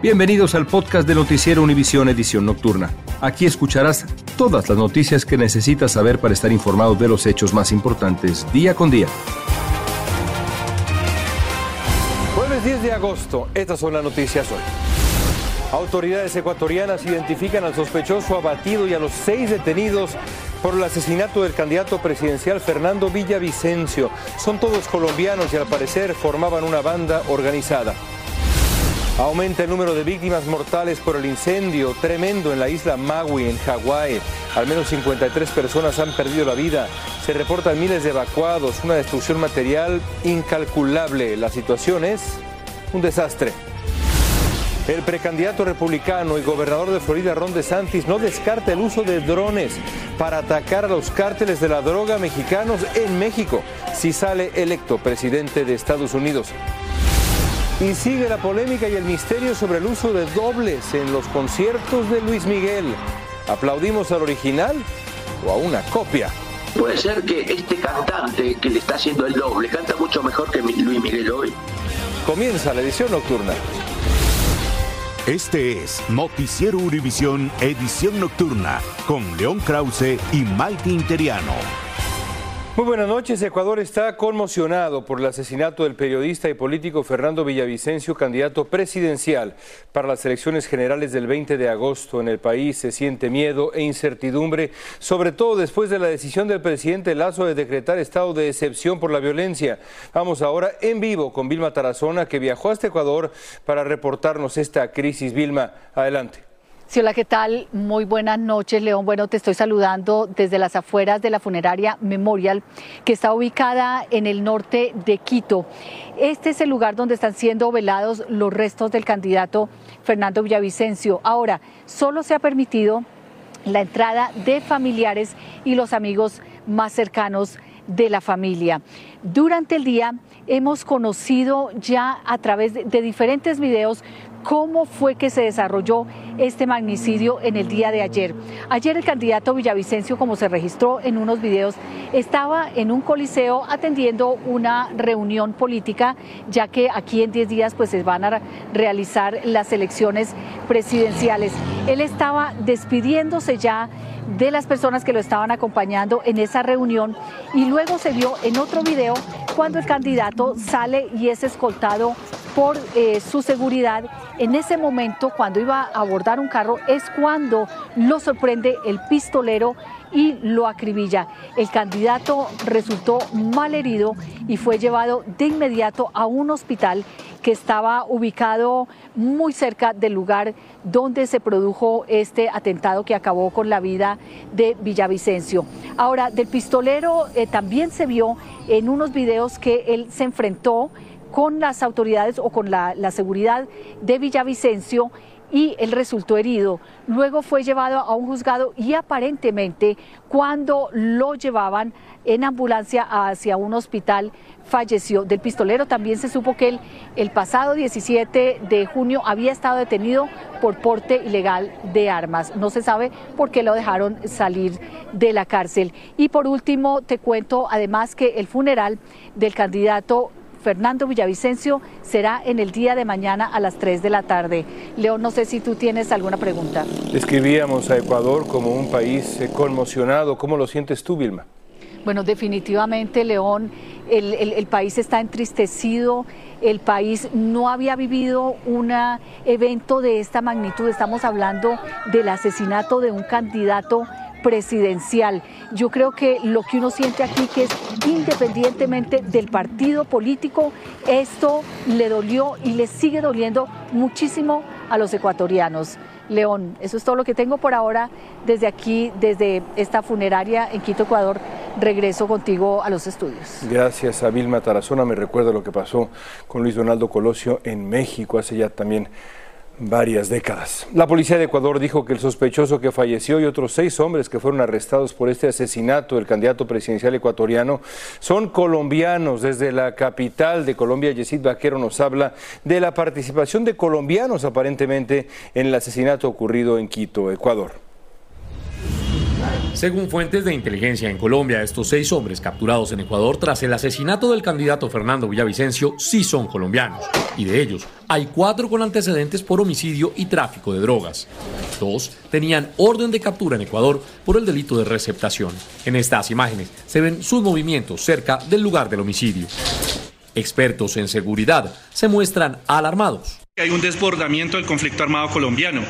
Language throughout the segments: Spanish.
Bienvenidos al podcast de Noticiero Univisión Edición Nocturna. Aquí escucharás todas las noticias que necesitas saber para estar informado de los hechos más importantes día con día. Jueves 10 de agosto, estas son las noticias hoy. Autoridades ecuatorianas identifican al sospechoso abatido y a los seis detenidos por el asesinato del candidato presidencial Fernando Villavicencio. Son todos colombianos y al parecer formaban una banda organizada. Aumenta el número de víctimas mortales por el incendio tremendo en la isla Maui, en Hawái. Al menos 53 personas han perdido la vida. Se reportan miles de evacuados, una destrucción material incalculable. La situación es un desastre. El precandidato republicano y gobernador de Florida, Ron DeSantis, no descarta el uso de drones para atacar a los cárteles de la droga mexicanos en México si sale electo presidente de Estados Unidos. Y sigue la polémica y el misterio sobre el uso de dobles en los conciertos de Luis Miguel. ¿Aplaudimos al original o a una copia? Puede ser que este cantante que le está haciendo el doble canta mucho mejor que Luis Miguel hoy. Comienza la edición nocturna. Este es Noticiero Univisión Edición Nocturna con León Krause y Maite Interiano. Muy buenas noches. Ecuador está conmocionado por el asesinato del periodista y político Fernando Villavicencio, candidato presidencial para las elecciones generales del 20 de agosto. En el país se siente miedo e incertidumbre, sobre todo después de la decisión del presidente Lazo de decretar estado de excepción por la violencia. Vamos ahora en vivo con Vilma Tarazona, que viajó hasta Ecuador para reportarnos esta crisis. Vilma, adelante. Sí, hola, ¿qué tal? Muy buenas noches, León. Bueno, te estoy saludando desde las afueras de la funeraria Memorial, que está ubicada en el norte de Quito. Este es el lugar donde están siendo velados los restos del candidato Fernando Villavicencio. Ahora, solo se ha permitido la entrada de familiares y los amigos más cercanos de la familia. Durante el día hemos conocido ya a través de, diferentes videos cómo fue que se desarrolló este magnicidio en el día de ayer. Ayer el candidato Villavicencio, como se registró en unos videos, estaba en un coliseo atendiendo una reunión política, ya que aquí en 10 días pues se van a realizar las elecciones presidenciales. Él estaba despidiéndose ya de las personas que lo estaban acompañando en esa reunión y luego se vio en otro video cuando el candidato sale y es escoltado por eh, su seguridad. En ese momento, cuando iba a abordar un carro, es cuando lo sorprende el pistolero y lo acribilla. El candidato resultó mal herido y fue llevado de inmediato a un hospital que estaba ubicado muy cerca del lugar donde se produjo este atentado que acabó con la vida de Villavicencio. Ahora, del pistolero eh, también se vio en unos videos que él se enfrentó con las autoridades o con la, la seguridad de Villavicencio y él resultó herido. Luego fue llevado a un juzgado y aparentemente cuando lo llevaban en ambulancia hacia un hospital falleció. Del pistolero también se supo que él el pasado 17 de junio había estado detenido por porte ilegal de armas. No se sabe por qué lo dejaron salir de la cárcel. Y por último, te cuento además que el funeral del candidato Fernando Villavicencio será en el día de mañana a las 3 de la tarde. León, no sé si tú tienes alguna pregunta. Describíamos a Ecuador como un país conmocionado. ¿Cómo lo sientes tú, Vilma? Bueno, definitivamente, León, el, país está entristecido, el país no había vivido un evento de esta magnitud, estamos hablando del asesinato de un candidato presidencial. Yo creo que lo que uno siente aquí que es independientemente del partido político, esto le dolió y le sigue doliendo muchísimo a los ecuatorianos. León. Eso es todo lo que tengo por ahora desde aquí, desde esta funeraria en Quito, Ecuador. Regreso contigo a los estudios. Gracias a Vilma Tarazona. Me recuerda lo que pasó con Luis Donaldo Colosio en México hace ya también varias décadas. La policía de Ecuador dijo que el sospechoso que falleció y otros seis hombres que fueron arrestados por este asesinato del candidato presidencial ecuatoriano son colombianos. Desde la capital de Colombia, Yesid Vaquero nos habla de la participación de colombianos aparentemente en el asesinato ocurrido en Quito, Ecuador. Según fuentes de inteligencia en Colombia, estos seis hombres capturados en Ecuador tras el asesinato del candidato Fernando Villavicencio sí son colombianos. Y de ellos, hay cuatro con antecedentes por homicidio y tráfico de drogas. Dos tenían orden de captura en Ecuador por el delito de receptación. En estas imágenes se ven sus movimientos cerca del lugar del homicidio. Expertos en seguridad se muestran alarmados. Hay un desbordamiento del conflicto armado colombiano.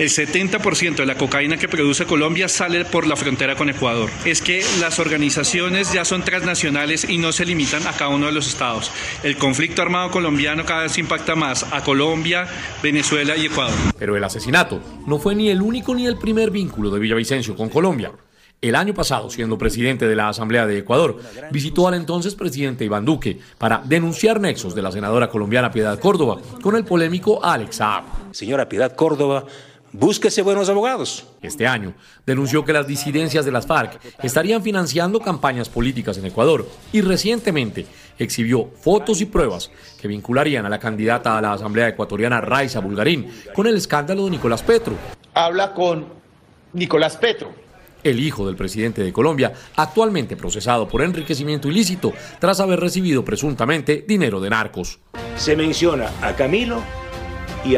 El 70% de la cocaína que produce Colombia sale por la frontera con Ecuador. Es que las organizaciones ya son transnacionales y no se limitan a cada uno de los estados. El conflicto armado colombiano cada vez impacta más a Colombia, Venezuela y Ecuador. Pero el asesinato no fue ni el único ni el primer vínculo de Villavicencio con Colombia. El año pasado, siendo presidente de la Asamblea de Ecuador, visitó al entonces presidente Iván Duque para denunciar nexos de la senadora colombiana Piedad Córdoba con el polémico Alex Saab. Señora Piedad Córdoba, búsquese buenos abogados. Este año denunció que las disidencias de las FARC estarían financiando campañas políticas en Ecuador y recientemente exhibió fotos y pruebas que vincularían a la candidata a la Asamblea Ecuatoriana Raiza Bulgarín con el escándalo de Nicolás Petro. Habla con Nicolás Petro el hijo del presidente de Colombia, actualmente procesado por enriquecimiento ilícito tras haber recibido presuntamente dinero de narcos. Se menciona a Camilo y.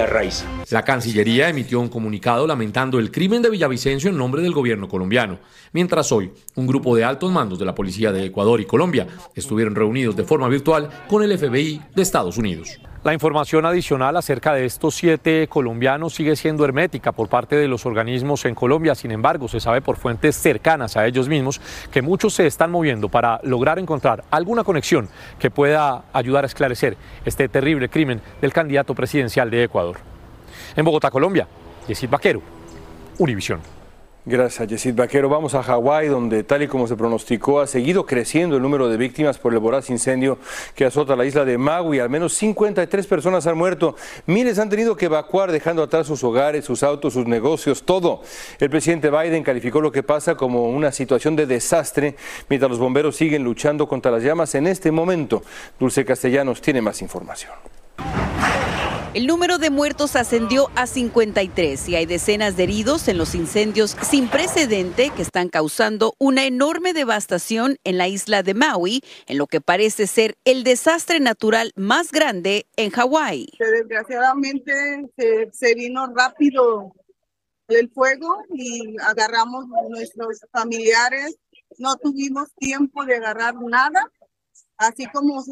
La Cancillería emitió un comunicado lamentando el crimen de Villavicencio en nombre del gobierno colombiano, mientras hoy un grupo de altos mandos de la Policía de Ecuador y Colombia estuvieron reunidos de forma virtual con el FBI de Estados Unidos. La información adicional acerca de estos siete colombianos sigue siendo hermética por parte de los organismos en Colombia. Sin embargo, se sabe por fuentes cercanas a ellos mismos que muchos se están moviendo para lograr encontrar alguna conexión que pueda ayudar a esclarecer este terrible crimen del candidato presidencial de Ecuador. En Bogotá, Colombia, Yesid Vaquero, Univisión. Gracias, Yesid Vaquero. Vamos a Hawái, donde tal y como se pronosticó, ha seguido creciendo el número de víctimas por el voraz incendio que azota la isla de Maui. Al menos 53 personas han muerto. Miles han tenido que evacuar, dejando atrás sus hogares, sus autos, sus negocios, todo. El presidente Biden calificó lo que pasa como una situación de desastre, mientras los bomberos siguen luchando contra las llamas en este momento. Dulce Castellanos tiene más información. El número de muertos ascendió a 53 y hay decenas de heridos en los incendios sin precedente que están causando una enorme devastación en la isla de Maui, en lo que parece ser el desastre natural más grande en Hawái. Desgraciadamente se, vino rápido el fuego y agarramos nuestros familiares. No tuvimos tiempo de agarrar nada, así como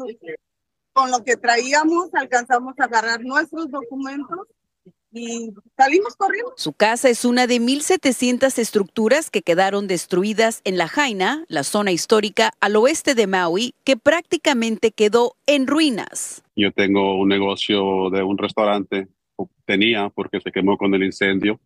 con lo que traíamos alcanzamos a agarrar nuestros documentos y salimos corriendo. Su casa es una de 1.700 estructuras que quedaron destruidas en La Jaina, la zona histórica al oeste de Maui, que prácticamente quedó en ruinas. Yo tengo un negocio de un restaurante, tenía porque se quemó con el incendio,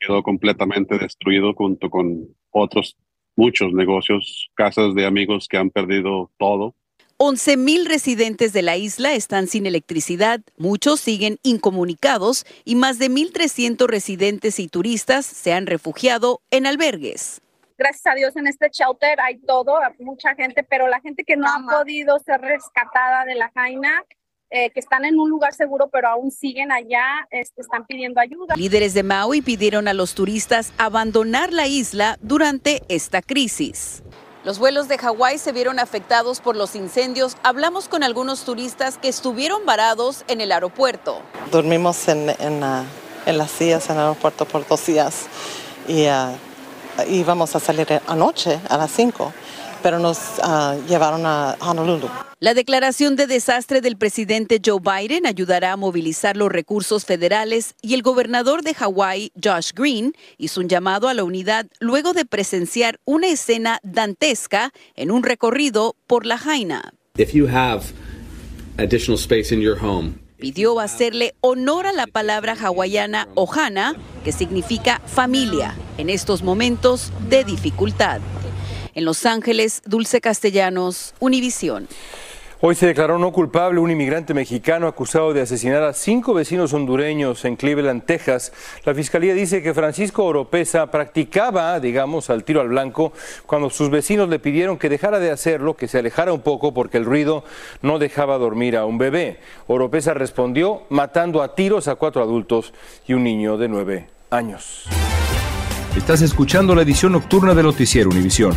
quedó completamente destruido junto con otros muchos negocios, casas de amigos que han perdido todo 11.000 residentes de la isla están sin electricidad, muchos siguen incomunicados y más de 1.300 residentes y turistas se han refugiado en albergues. Gracias a Dios en este shelter hay todo, mucha gente, pero la gente que no ha podido ser rescatada de la Jaina, eh, que están en un lugar seguro pero aún siguen allá, este, están pidiendo ayuda. Líderes de Maui pidieron a los turistas abandonar la isla durante esta crisis. Los vuelos de Hawái se vieron afectados por los incendios. Hablamos con algunos turistas que estuvieron varados en el aeropuerto. Dormimos en, las sillas en el aeropuerto por dos días y uh, íbamos a salir anoche a las 5 pero nos ah, llevaron a Honolulu. La declaración de desastre del presidente Joe Biden ayudará a movilizar los recursos federales y el gobernador de Hawái, Josh Green, hizo un llamado a la unidad luego de presenciar una escena dantesca en un recorrido por la Jaina. If you have additional space in your home, pidió hacerle honor a la palabra hawaiana ohana, que significa familia, en estos momentos de dificultad. En Los Ángeles, Dulce Castellanos, Univisión. Hoy se declaró no culpable un inmigrante mexicano acusado de asesinar a cinco vecinos hondureños en Cleveland, Texas. La fiscalía dice que Francisco Oropesa practicaba, digamos, al tiro al blanco cuando sus vecinos le pidieron que dejara de hacerlo, que se alejara un poco porque el ruido no dejaba dormir a un bebé. Oropesa respondió matando a tiros a cuatro adultos y un niño de nueve años. Estás escuchando la edición nocturna de Noticiero Univisión.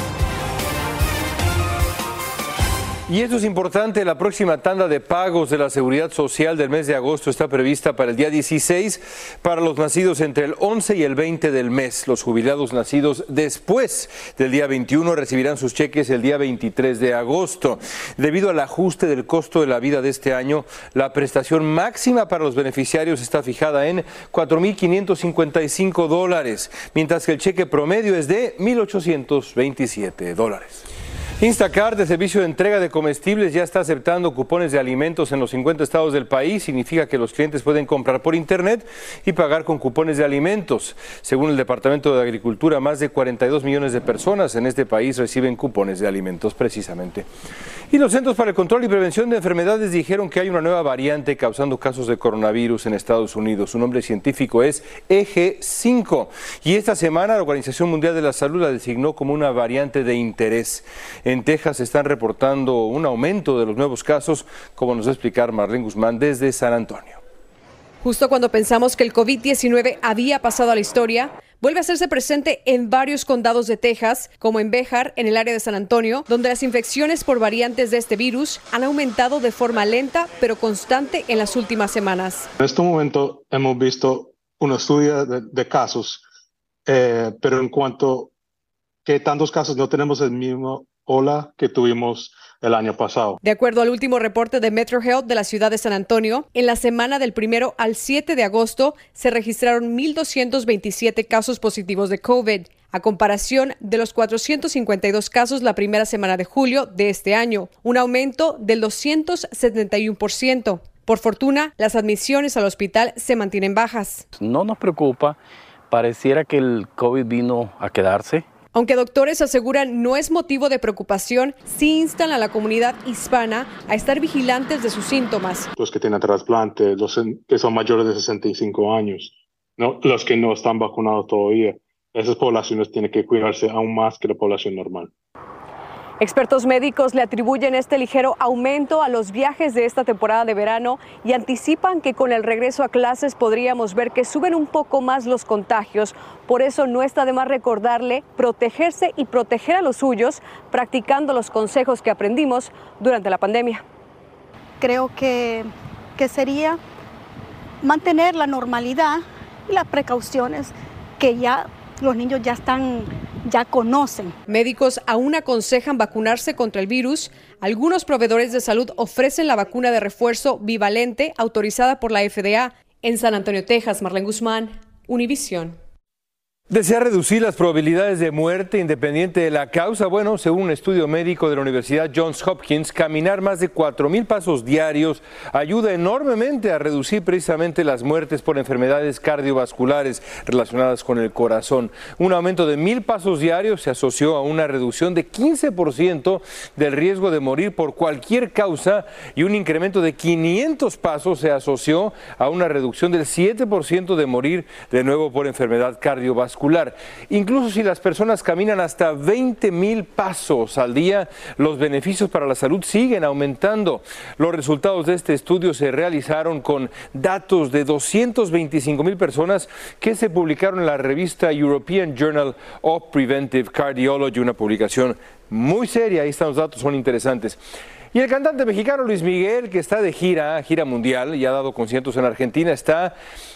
Y esto es importante, la próxima tanda de pagos de la Seguridad Social del mes de agosto está prevista para el día 16 para los nacidos entre el 11 y el 20 del mes. Los jubilados nacidos después del día 21 recibirán sus cheques el día 23 de agosto. Debido al ajuste del costo de la vida de este año, la prestación máxima para los beneficiarios está fijada en 4.555 dólares, mientras que el cheque promedio es de 1.827 dólares. Instacart, de servicio de entrega de comestibles, ya está aceptando cupones de alimentos en los 50 estados del país. Significa que los clientes pueden comprar por Internet y pagar con cupones de alimentos. Según el Departamento de Agricultura, más de 42 millones de personas en este país reciben cupones de alimentos precisamente. Y los Centros para el Control y Prevención de Enfermedades dijeron que hay una nueva variante causando casos de coronavirus en Estados Unidos. Su nombre científico es EG5. Y esta semana la Organización Mundial de la Salud la designó como una variante de interés. Texas están reportando un aumento de los nuevos casos, como nos va a explicar Marlene Guzmán desde San Antonio. Justo cuando pensamos que el COVID-19 había pasado a la historia, vuelve a hacerse presente en varios condados de Texas, como en Béjar, en el área de San Antonio, donde las infecciones por variantes de este virus han aumentado de forma lenta pero constante en las últimas semanas. En este momento hemos visto un estudio de, casos, eh, pero en cuanto que tantos casos no tenemos el mismo ola que tuvimos el año pasado. De acuerdo al último reporte de Metro Health de la ciudad de San Antonio, en la semana del primero al 7 de agosto se registraron 1.227 casos positivos de COVID, a comparación de los 452 casos la primera semana de julio de este año, un aumento del 271%. Por fortuna, las admisiones al hospital se mantienen bajas. No nos preocupa, pareciera que el COVID vino a quedarse aunque doctores aseguran no es motivo de preocupación, sí instan a la comunidad hispana a estar vigilantes de sus síntomas. Los que tienen trasplante, los que son mayores de 65 años, ¿no? los que no están vacunados todavía, esas poblaciones tienen que cuidarse aún más que la población normal. Expertos médicos le atribuyen este ligero aumento a los viajes de esta temporada de verano y anticipan que con el regreso a clases podríamos ver que suben un poco más los contagios. Por eso no está de más recordarle protegerse y proteger a los suyos practicando los consejos que aprendimos durante la pandemia. Creo que, que sería mantener la normalidad y las precauciones que ya los niños ya están ya conocen. Médicos aún aconsejan vacunarse contra el virus. Algunos proveedores de salud ofrecen la vacuna de refuerzo bivalente autorizada por la FDA. En San Antonio, Texas, Marlene Guzmán, Univisión. ¿Desea reducir las probabilidades de muerte independiente de la causa? Bueno, según un estudio médico de la Universidad Johns Hopkins, caminar más de 4.000 pasos diarios ayuda enormemente a reducir precisamente las muertes por enfermedades cardiovasculares relacionadas con el corazón. Un aumento de 1.000 pasos diarios se asoció a una reducción de 15% del riesgo de morir por cualquier causa y un incremento de 500 pasos se asoció a una reducción del 7% de morir de nuevo por enfermedad cardiovascular Incluso si las personas caminan hasta 20 mil pasos al día, los beneficios para la salud siguen aumentando. Los resultados de este estudio se realizaron con datos de 225 mil personas que se publicaron en la revista European Journal of Preventive Cardiology, una publicación muy seria. Ahí están los datos, son interesantes. Y el cantante mexicano Luis Miguel, que está de gira, gira mundial y ha dado conciertos en Argentina, está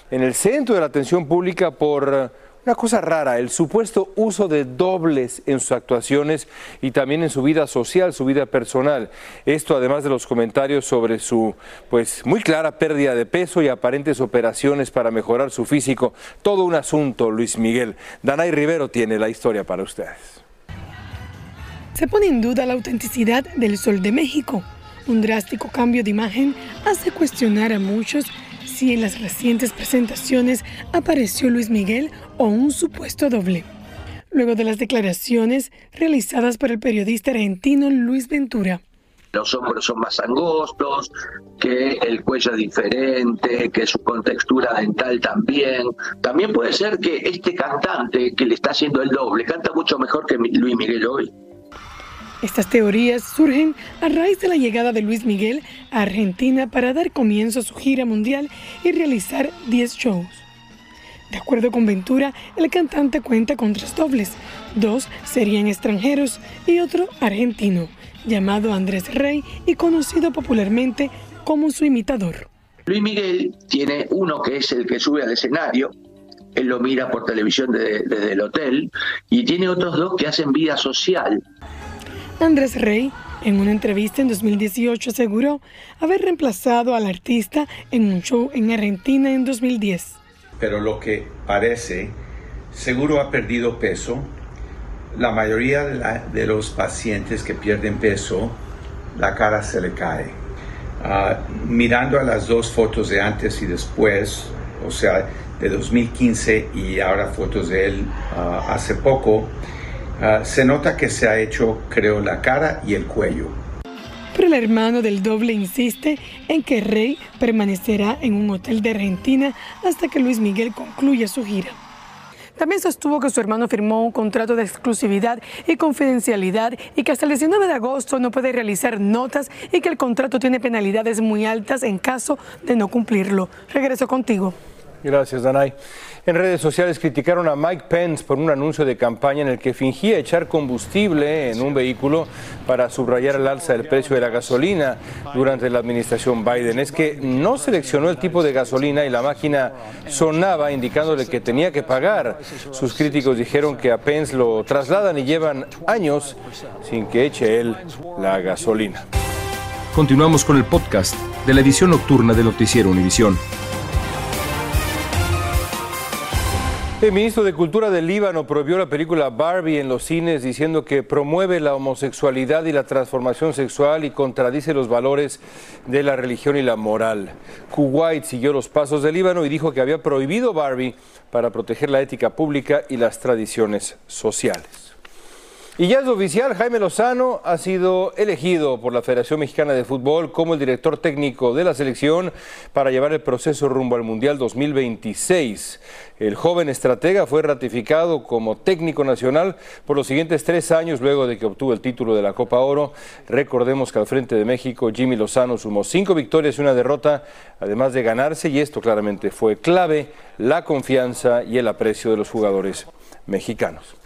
en el centro de la atención pública por una cosa rara, el supuesto uso de dobles en sus actuaciones y también en su vida social, su vida personal. Esto además de los comentarios sobre su pues muy clara pérdida de peso y aparentes operaciones para mejorar su físico. Todo un asunto, Luis Miguel. Danay Rivero tiene la historia para ustedes se pone en duda la autenticidad del Sol de México. Un drástico cambio de imagen hace cuestionar a muchos si en las recientes presentaciones apareció Luis Miguel o un supuesto doble. Luego de las declaraciones realizadas por el periodista argentino Luis Ventura. Los hombros son más angostos, que el cuello es diferente, que su contextura dental también. También puede ser que este cantante que le está haciendo el doble canta mucho mejor que Luis Miguel hoy. Estas teorías surgen a raíz de la llegada de Luis Miguel a Argentina para dar comienzo a su gira mundial y realizar 10 shows. De acuerdo con Ventura, el cantante cuenta con tres dobles. Dos serían extranjeros y otro argentino, llamado Andrés Rey y conocido popularmente como su imitador. Luis Miguel tiene uno que es el que sube al escenario, él lo mira por televisión desde el hotel, y tiene otros dos que hacen vida social. Andrés Rey, en una entrevista en 2018, aseguró haber reemplazado al artista en un show en Argentina en 2010. Pero lo que parece, seguro ha perdido peso. La mayoría de, los pacientes que pierden peso, la cara se le cae. Ah, mirando a las dos fotos de antes y después, o sea, de 2015 y ahora fotos de él ah, hace poco, Ah, se nota que se ha hecho, creo, la cara y el cuello. Pero el hermano del doble insiste en que Rey permanecerá en un hotel de Argentina hasta que Luis Miguel concluya su gira. También sostuvo que su hermano firmó un contrato de exclusividad y confidencialidad y que hasta el 19 de agosto no puede realizar notas y que el contrato tiene penalidades muy altas en caso de no cumplirlo. Regreso contigo. Gracias, Danay. En redes sociales criticaron a Mike Pence por un anuncio de campaña en el que fingía echar combustible en un vehículo para subrayar el alza del precio de la gasolina durante la administración Biden. Es que no seleccionó el tipo de gasolina y la máquina sonaba indicándole que tenía que pagar. Sus críticos dijeron que a Pence lo trasladan y llevan años sin que eche él la gasolina. Continuamos con el podcast de la edición nocturna de Noticiero Univisión. El ministro de Cultura del Líbano prohibió la película Barbie en los cines diciendo que promueve la homosexualidad y la transformación sexual y contradice los valores de la religión y la moral. Kuwait siguió los pasos del Líbano y dijo que había prohibido Barbie para proteger la ética pública y las tradiciones sociales. Y ya es oficial, Jaime Lozano ha sido elegido por la Federación Mexicana de Fútbol como el director técnico de la selección para llevar el proceso rumbo al Mundial 2026. El joven estratega fue ratificado como técnico nacional por los siguientes tres años luego de que obtuvo el título de la Copa Oro. Recordemos que al frente de México, Jimmy Lozano sumó cinco victorias y una derrota, además de ganarse, y esto claramente fue clave, la confianza y el aprecio de los jugadores mexicanos.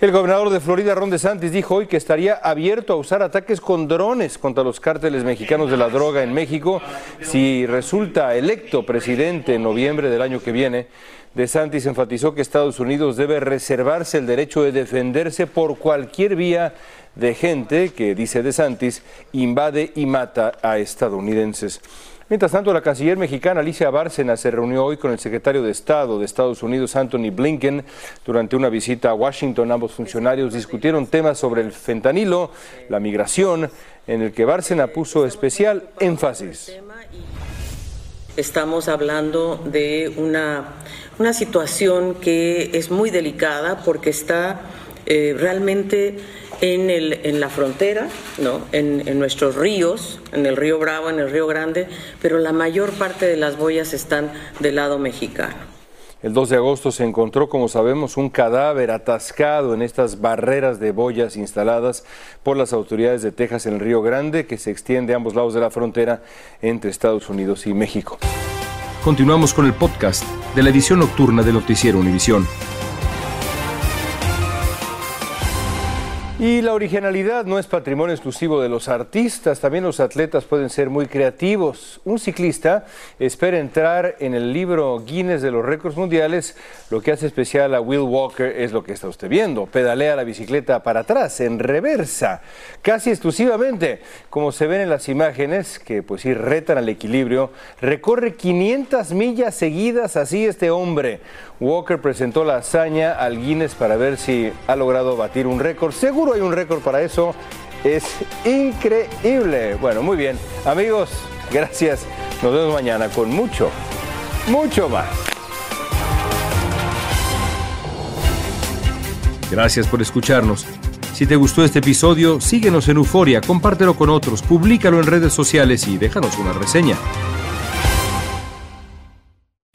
El gobernador de Florida, Ron DeSantis, dijo hoy que estaría abierto a usar ataques con drones contra los cárteles mexicanos de la droga en México si resulta electo presidente en noviembre del año que viene. DeSantis enfatizó que Estados Unidos debe reservarse el derecho de defenderse por cualquier vía de gente que, dice DeSantis, invade y mata a estadounidenses. Mientras tanto, la canciller mexicana Alicia Bárcena se reunió hoy con el secretario de Estado de Estados Unidos, Anthony Blinken, durante una visita a Washington. Ambos funcionarios discutieron temas sobre el fentanilo, la migración, en el que Bárcena puso especial énfasis. Estamos hablando de una, una situación que es muy delicada porque está eh, realmente en, el, en la frontera, ¿no? En, en, nuestros ríos, en el río Bravo, en el río Grande, pero la mayor parte de las boyas están del lado mexicano. El 2 de agosto se encontró, como sabemos, un cadáver atascado en estas barreras de boyas instaladas por las autoridades de Texas en el Río Grande, que se extiende a ambos lados de la frontera entre Estados Unidos y México. Continuamos con el podcast de la edición nocturna de Noticiero Univisión. Y la originalidad no es patrimonio exclusivo de los artistas, también los atletas pueden ser muy creativos. Un ciclista espera entrar en el libro Guinness de los récords mundiales. Lo que hace especial a Will Walker es lo que está usted viendo. Pedalea la bicicleta para atrás, en reversa, casi exclusivamente, como se ven en las imágenes, que pues sí retan al equilibrio. Recorre 500 millas seguidas así este hombre. Walker presentó la hazaña al Guinness para ver si ha logrado batir un récord. Hay un récord para eso. Es increíble. Bueno, muy bien. Amigos, gracias. Nos vemos mañana con mucho, mucho más. Gracias por escucharnos. Si te gustó este episodio, síguenos en Euforia, compártelo con otros, públicalo en redes sociales y déjanos una reseña.